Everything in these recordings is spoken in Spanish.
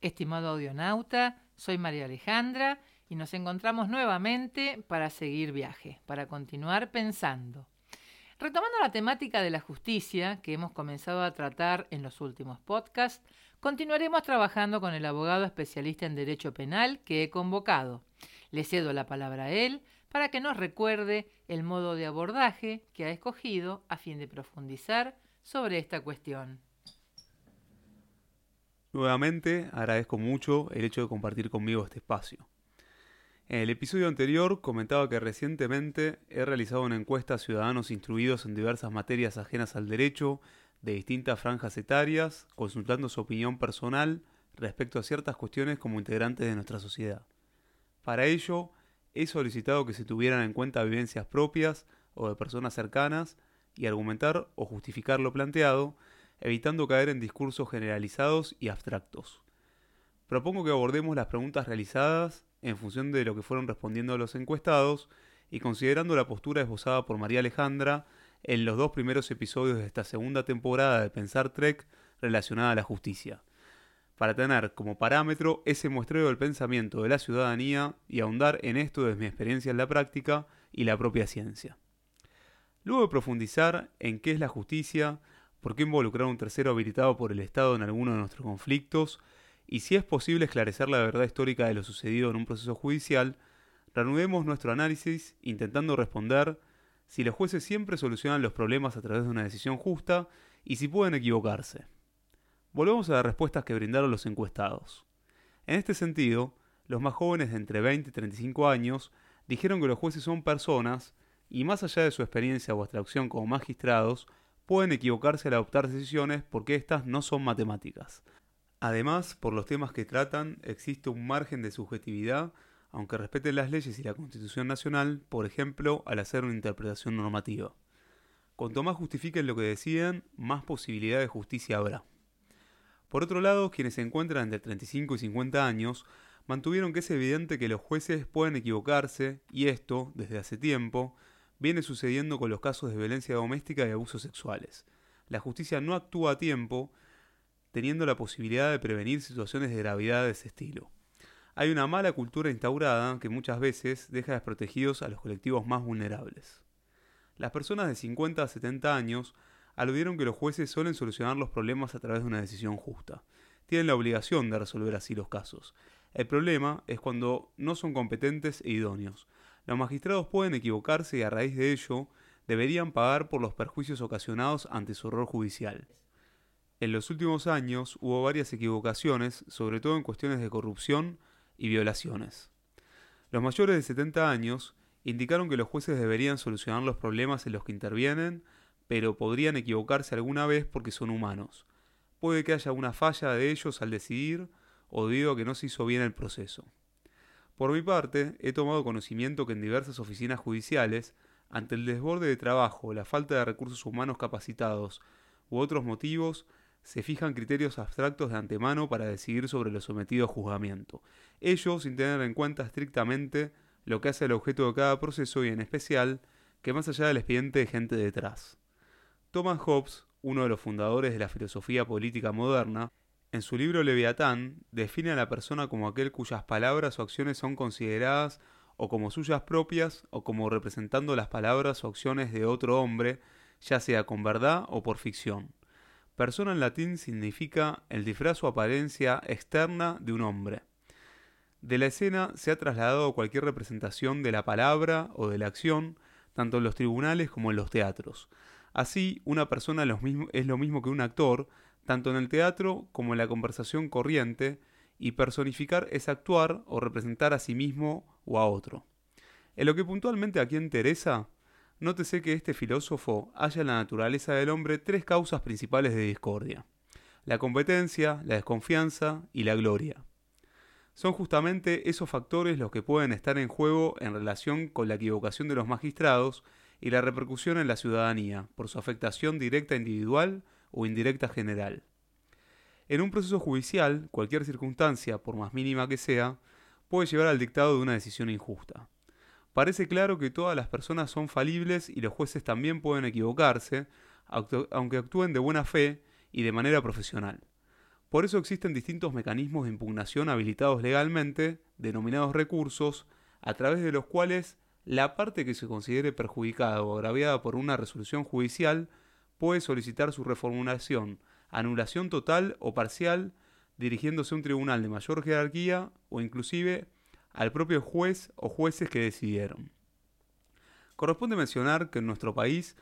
Estimado audionauta, soy María Alejandra y nos encontramos nuevamente para seguir viaje, para continuar pensando. Retomando la temática de la justicia que hemos comenzado a tratar en los últimos podcasts, continuaremos trabajando con el abogado especialista en Derecho Penal que he convocado. Le cedo la palabra a él para que nos recuerde el modo de abordaje que ha escogido a fin de profundizar sobre esta cuestión. Nuevamente agradezco mucho el hecho de compartir conmigo este espacio. En el episodio anterior comentaba que recientemente he realizado una encuesta a ciudadanos instruidos en diversas materias ajenas al derecho de distintas franjas etarias, consultando su opinión personal respecto a ciertas cuestiones como integrantes de nuestra sociedad. Para ello, he solicitado que se tuvieran en cuenta vivencias propias o de personas cercanas y argumentar o justificar lo planteado, evitando caer en discursos generalizados y abstractos. Propongo que abordemos las preguntas realizadas en función de lo que fueron respondiendo los encuestados y considerando la postura esbozada por María Alejandra en los dos primeros episodios de esta segunda temporada de Pensar Trek relacionada a la justicia, para tener como parámetro ese muestreo del pensamiento de la ciudadanía y ahondar en esto desde mi experiencia en la práctica y la propia ciencia. Luego de profundizar en qué es la justicia, por qué involucrar a un tercero habilitado por el Estado en alguno de nuestros conflictos, y si es posible esclarecer la verdad histórica de lo sucedido en un proceso judicial, reanudemos nuestro análisis intentando responder si los jueces siempre solucionan los problemas a través de una decisión justa y si pueden equivocarse. Volvemos a las respuestas que brindaron los encuestados. En este sentido, los más jóvenes de entre 20 y 35 años dijeron que los jueces son personas y más allá de su experiencia o abstracción como magistrados, pueden equivocarse al adoptar decisiones porque éstas no son matemáticas, Además, por los temas que tratan, existe un margen de subjetividad, aunque respeten las leyes y la Constitución Nacional, por ejemplo, al hacer una interpretación normativa. Cuanto más justifiquen lo que deciden, más posibilidad de justicia habrá. Por otro lado, quienes se encuentran entre 35 y 50 años mantuvieron que es evidente que los jueces pueden equivocarse, y esto, desde hace tiempo, viene sucediendo con los casos de violencia doméstica y abusos sexuales. La justicia no actúa a tiempo, teniendo la posibilidad de prevenir situaciones de gravedad de ese estilo. Hay una mala cultura instaurada que muchas veces deja desprotegidos a los colectivos más vulnerables. Las personas de 50 a 70 años aludieron que los jueces suelen solucionar los problemas a través de una decisión justa. Tienen la obligación de resolver así los casos. El problema es cuando no son competentes e idóneos. Los magistrados pueden equivocarse y a raíz de ello deberían pagar por los perjuicios ocasionados ante su error judicial. En los últimos años hubo varias equivocaciones, sobre todo en cuestiones de corrupción y violaciones. Los mayores de 70 años indicaron que los jueces deberían solucionar los problemas en los que intervienen, pero podrían equivocarse alguna vez porque son humanos. Puede que haya una falla de ellos al decidir o debido a que no se hizo bien el proceso. Por mi parte, he tomado conocimiento que en diversas oficinas judiciales, ante el desborde de trabajo, la falta de recursos humanos capacitados u otros motivos, se fijan criterios abstractos de antemano para decidir sobre lo sometido a juzgamiento, ello sin tener en cuenta estrictamente lo que hace el objeto de cada proceso y en especial que más allá del expediente de gente detrás. Thomas Hobbes, uno de los fundadores de la filosofía política moderna, en su libro Leviatán define a la persona como aquel cuyas palabras o acciones son consideradas o como suyas propias o como representando las palabras o acciones de otro hombre, ya sea con verdad o por ficción. Persona en latín significa el disfraz o apariencia externa de un hombre. De la escena se ha trasladado cualquier representación de la palabra o de la acción, tanto en los tribunales como en los teatros. Así, una persona es lo mismo que un actor, tanto en el teatro como en la conversación corriente, y personificar es actuar o representar a sí mismo o a otro. En lo que puntualmente aquí interesa, nótese que este filósofo halla en la naturaleza del hombre tres causas principales de discordia. La competencia, la desconfianza y la gloria. Son justamente esos factores los que pueden estar en juego en relación con la equivocación de los magistrados y la repercusión en la ciudadanía, por su afectación directa individual o indirecta general. En un proceso judicial, cualquier circunstancia, por más mínima que sea, puede llevar al dictado de una decisión injusta. Parece claro que todas las personas son falibles y los jueces también pueden equivocarse, aunque actúen de buena fe y de manera profesional. Por eso existen distintos mecanismos de impugnación habilitados legalmente, denominados recursos, a través de los cuales la parte que se considere perjudicada o agraviada por una resolución judicial puede solicitar su reformulación, anulación total o parcial, dirigiéndose a un tribunal de mayor jerarquía o inclusive al propio juez o jueces que decidieron. Corresponde mencionar que en nuestro país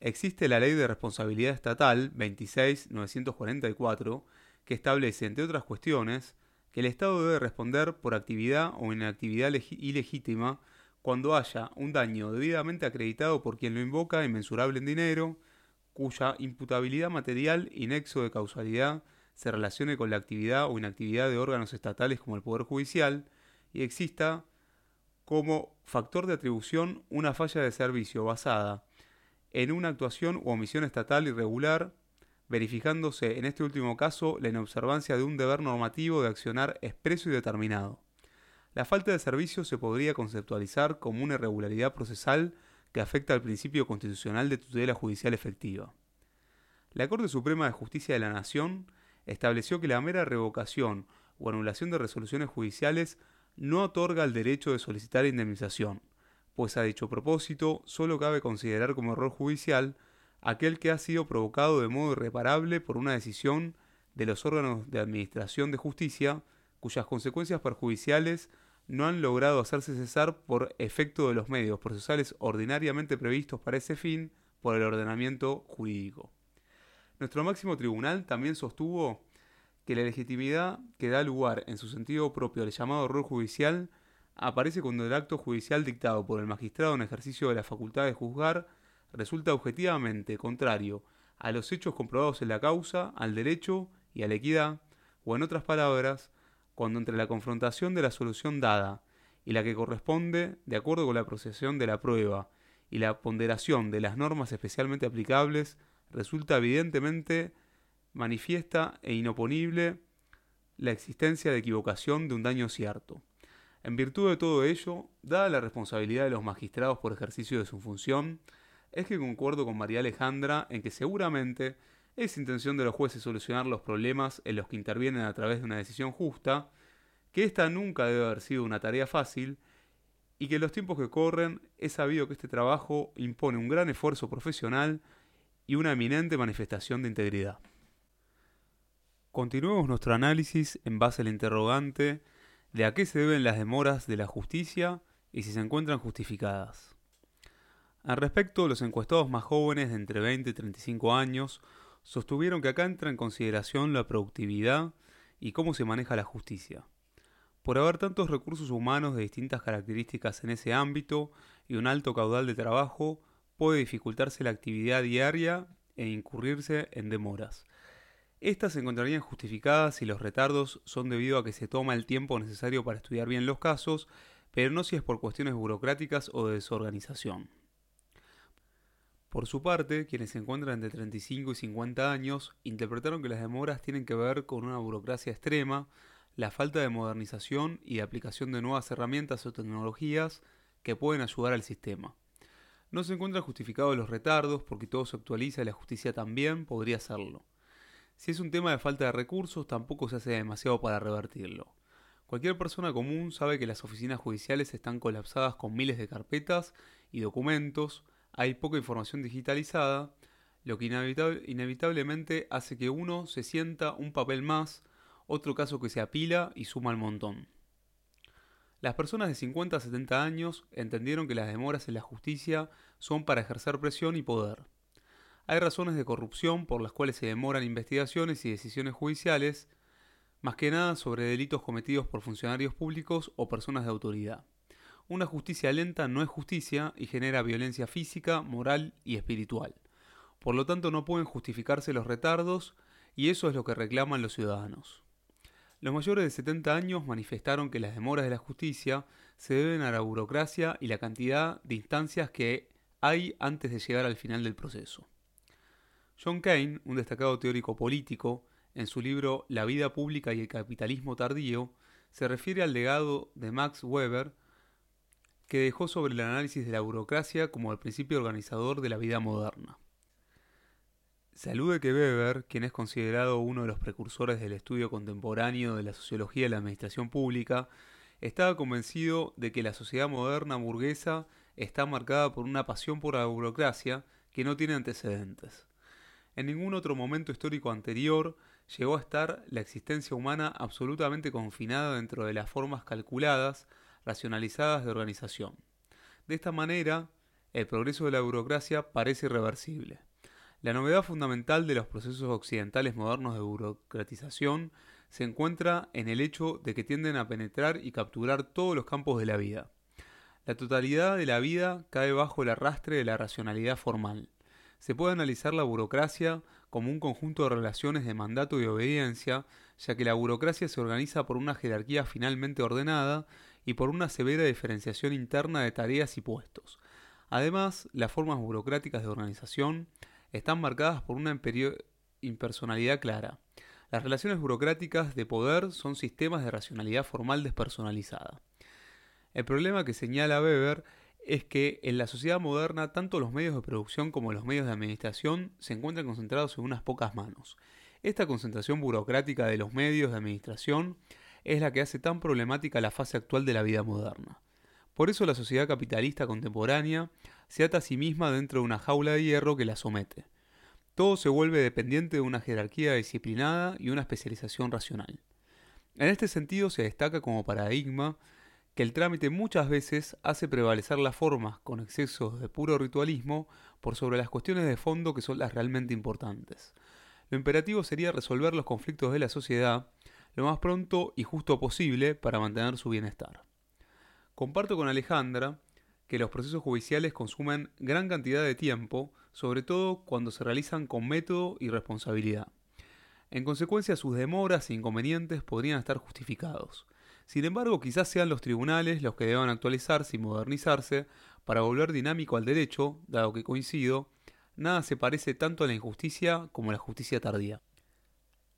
existe la Ley de Responsabilidad Estatal 26944, que establece, entre otras cuestiones, que el Estado debe responder por actividad o inactividad ilegítima cuando haya un daño debidamente acreditado por quien lo invoca inmensurable en dinero, cuya imputabilidad material y nexo de causalidad se relacione con la actividad o inactividad de órganos estatales como el Poder Judicial y exista como factor de atribución una falla de servicio basada en una actuación u omisión estatal irregular verificándose en este último caso la inobservancia de un deber normativo de accionar expreso y determinado. La falta de servicio se podría conceptualizar como una irregularidad procesal que afecta al principio constitucional de tutela judicial efectiva. La Corte Suprema de Justicia de la Nación estableció que la mera revocación o anulación de resoluciones judiciales no otorga el derecho de solicitar indemnización, pues a dicho propósito solo cabe considerar como error judicial aquel que ha sido provocado de modo irreparable por una decisión de los órganos de administración de justicia cuyas consecuencias perjudiciales no han logrado hacerse cesar por efecto de los medios procesales ordinariamente previstos para ese fin por el ordenamiento jurídico. Nuestro máximo tribunal también sostuvo que la legitimidad que da lugar en su sentido propio al llamado error judicial aparece cuando el acto judicial dictado por el magistrado en ejercicio de la facultad de juzgar resulta objetivamente contrario a los hechos comprobados en la causa, al derecho y a la equidad, o en otras palabras, cuando entre la confrontación de la solución dada y la que corresponde, de acuerdo con la procesión de la prueba y la ponderación de las normas especialmente aplicables, resulta evidentemente manifiesta e inoponible la existencia de equivocación de un daño cierto. En virtud de todo ello, dada la responsabilidad de los magistrados por ejercicio de su función, es que concuerdo con María Alejandra en que seguramente es intención de los jueces solucionar los problemas en los que intervienen a través de una decisión justa, que esta nunca debe haber sido una tarea fácil, y que en los tiempos que corren es sabido que este trabajo impone un gran esfuerzo profesional y una eminente manifestación de integridad. Continuemos nuestro análisis en base al interrogante de a qué se deben las demoras de la justicia y si se encuentran justificadas. Al respecto, los encuestados más jóvenes de entre 20 y 35 años sostuvieron que acá entra en consideración la productividad y cómo se maneja la justicia. Por haber tantos recursos humanos de distintas características en ese ámbito y un alto caudal de trabajo, puede dificultarse la actividad diaria e incurrirse en demoras. Estas se encontrarían justificadas si los retardos son debido a que se toma el tiempo necesario para estudiar bien los casos, pero no si es por cuestiones burocráticas o de desorganización. Por su parte, quienes se encuentran entre 35 y 50 años interpretaron que las demoras tienen que ver con una burocracia extrema, la falta de modernización y de aplicación de nuevas herramientas o tecnologías que pueden ayudar al sistema. No se encuentran justificados los retardos porque todo se actualiza y la justicia también podría hacerlo. Si es un tema de falta de recursos, tampoco se hace demasiado para revertirlo. Cualquier persona común sabe que las oficinas judiciales están colapsadas con miles de carpetas y documentos, hay poca información digitalizada, lo que inevitablemente hace que uno se sienta un papel más, otro caso que se apila y suma al montón. Las personas de 50 a 70 años entendieron que las demoras en la justicia son para ejercer presión y poder. Hay razones de corrupción por las cuales se demoran investigaciones y decisiones judiciales, más que nada sobre delitos cometidos por funcionarios públicos o personas de autoridad. Una justicia lenta no es justicia y genera violencia física, moral y espiritual. Por lo tanto, no pueden justificarse los retardos y eso es lo que reclaman los ciudadanos. Los mayores de 70 años manifestaron que las demoras de la justicia se deben a la burocracia y la cantidad de instancias que hay antes de llegar al final del proceso. John Kane, un destacado teórico político, en su libro La vida pública y el capitalismo tardío, se refiere al legado de Max Weber que dejó sobre el análisis de la burocracia como el principio organizador de la vida moderna. Se alude que Weber, quien es considerado uno de los precursores del estudio contemporáneo de la sociología de la administración pública, estaba convencido de que la sociedad moderna burguesa está marcada por una pasión por la burocracia que no tiene antecedentes. En ningún otro momento histórico anterior llegó a estar la existencia humana absolutamente confinada dentro de las formas calculadas, racionalizadas de organización. De esta manera, el progreso de la burocracia parece irreversible. La novedad fundamental de los procesos occidentales modernos de burocratización se encuentra en el hecho de que tienden a penetrar y capturar todos los campos de la vida. La totalidad de la vida cae bajo el arrastre de la racionalidad formal se puede analizar la burocracia como un conjunto de relaciones de mandato y obediencia, ya que la burocracia se organiza por una jerarquía finalmente ordenada y por una severa diferenciación interna de tareas y puestos. Además, las formas burocráticas de organización están marcadas por una impersonalidad clara. Las relaciones burocráticas de poder son sistemas de racionalidad formal despersonalizada. El problema que señala Weber es que en la sociedad moderna tanto los medios de producción como los medios de administración se encuentran concentrados en unas pocas manos. Esta concentración burocrática de los medios de administración es la que hace tan problemática la fase actual de la vida moderna. Por eso la sociedad capitalista contemporánea se ata a sí misma dentro de una jaula de hierro que la somete. Todo se vuelve dependiente de una jerarquía disciplinada y una especialización racional. En este sentido se destaca como paradigma que el trámite muchas veces hace prevalecer las formas con excesos de puro ritualismo por sobre las cuestiones de fondo que son las realmente importantes. Lo imperativo sería resolver los conflictos de la sociedad lo más pronto y justo posible para mantener su bienestar. Comparto con Alejandra que los procesos judiciales consumen gran cantidad de tiempo, sobre todo cuando se realizan con método y responsabilidad. En consecuencia, sus demoras e inconvenientes podrían estar justificados. Sin embargo, quizás sean los tribunales los que deban actualizarse y modernizarse para volver dinámico al derecho, dado que coincido, nada se parece tanto a la injusticia como a la justicia tardía.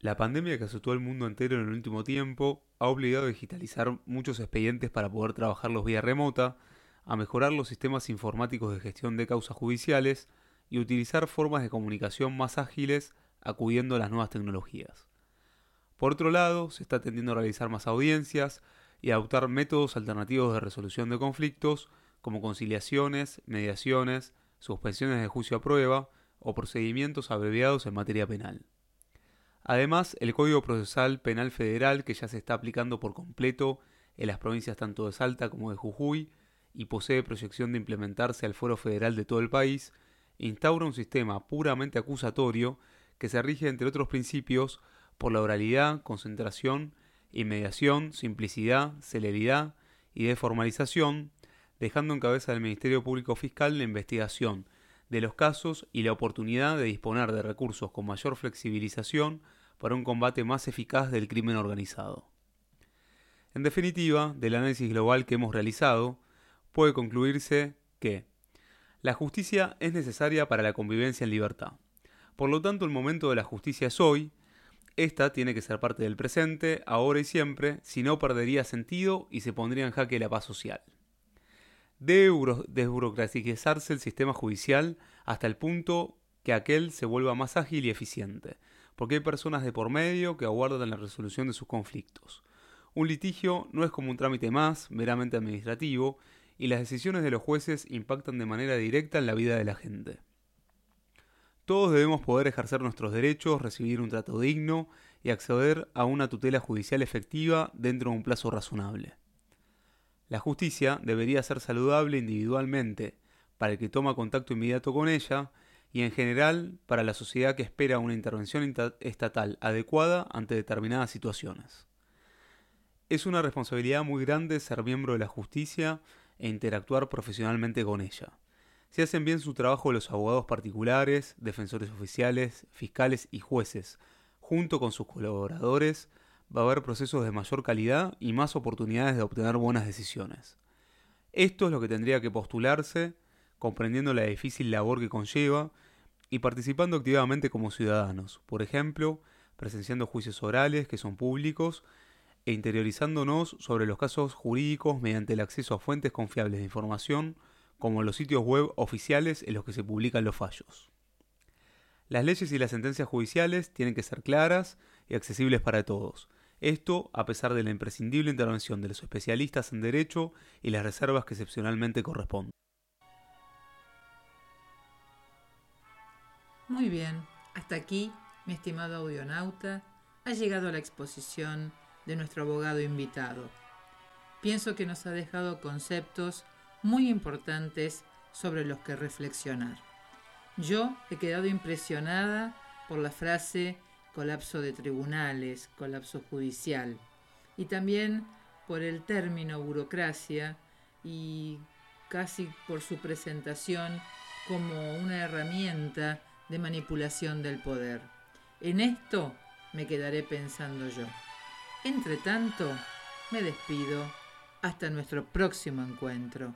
La pandemia que azotó al mundo entero en el último tiempo ha obligado a digitalizar muchos expedientes para poder trabajarlos vía remota, a mejorar los sistemas informáticos de gestión de causas judiciales y utilizar formas de comunicación más ágiles acudiendo a las nuevas tecnologías. Por otro lado, se está tendiendo a realizar más audiencias y adoptar métodos alternativos de resolución de conflictos como conciliaciones, mediaciones, suspensiones de juicio a prueba o procedimientos abreviados en materia penal. Además, el Código Procesal Penal Federal, que ya se está aplicando por completo en las provincias tanto de Salta como de Jujuy y posee proyección de implementarse al foro federal de todo el país, instaura un sistema puramente acusatorio que se rige, entre otros principios, por la oralidad, concentración, inmediación, simplicidad, celeridad y deformalización, dejando en cabeza del Ministerio Público Fiscal la investigación de los casos y la oportunidad de disponer de recursos con mayor flexibilización para un combate más eficaz del crimen organizado. En definitiva, del análisis global que hemos realizado, puede concluirse que la justicia es necesaria para la convivencia en libertad. Por lo tanto, el momento de la justicia es hoy, esta tiene que ser parte del presente, ahora y siempre, si no perdería sentido y se pondría en jaque la paz social. Debe desburocratizarse el sistema judicial hasta el punto que aquel se vuelva más ágil y eficiente, porque hay personas de por medio que aguardan la resolución de sus conflictos. Un litigio no es como un trámite más, meramente administrativo, y las decisiones de los jueces impactan de manera directa en la vida de la gente. Todos debemos poder ejercer nuestros derechos, recibir un trato digno y acceder a una tutela judicial efectiva dentro de un plazo razonable. La justicia debería ser saludable individualmente para el que toma contacto inmediato con ella y en general para la sociedad que espera una intervención estatal adecuada ante determinadas situaciones. Es una responsabilidad muy grande ser miembro de la justicia e interactuar profesionalmente con ella. Si hacen bien su trabajo los abogados particulares, defensores oficiales, fiscales y jueces, junto con sus colaboradores, va a haber procesos de mayor calidad y más oportunidades de obtener buenas decisiones. Esto es lo que tendría que postularse, comprendiendo la difícil labor que conlleva y participando activamente como ciudadanos, por ejemplo, presenciando juicios orales que son públicos e interiorizándonos sobre los casos jurídicos mediante el acceso a fuentes confiables de información, como los sitios web oficiales en los que se publican los fallos. Las leyes y las sentencias judiciales tienen que ser claras y accesibles para todos. Esto a pesar de la imprescindible intervención de los especialistas en derecho y las reservas que excepcionalmente corresponden. Muy bien, hasta aquí, mi estimado audionauta, ha llegado la exposición de nuestro abogado invitado. Pienso que nos ha dejado conceptos muy importantes sobre los que reflexionar. Yo he quedado impresionada por la frase colapso de tribunales, colapso judicial, y también por el término burocracia y casi por su presentación como una herramienta de manipulación del poder. En esto me quedaré pensando yo. Entre tanto, me despido hasta nuestro próximo encuentro.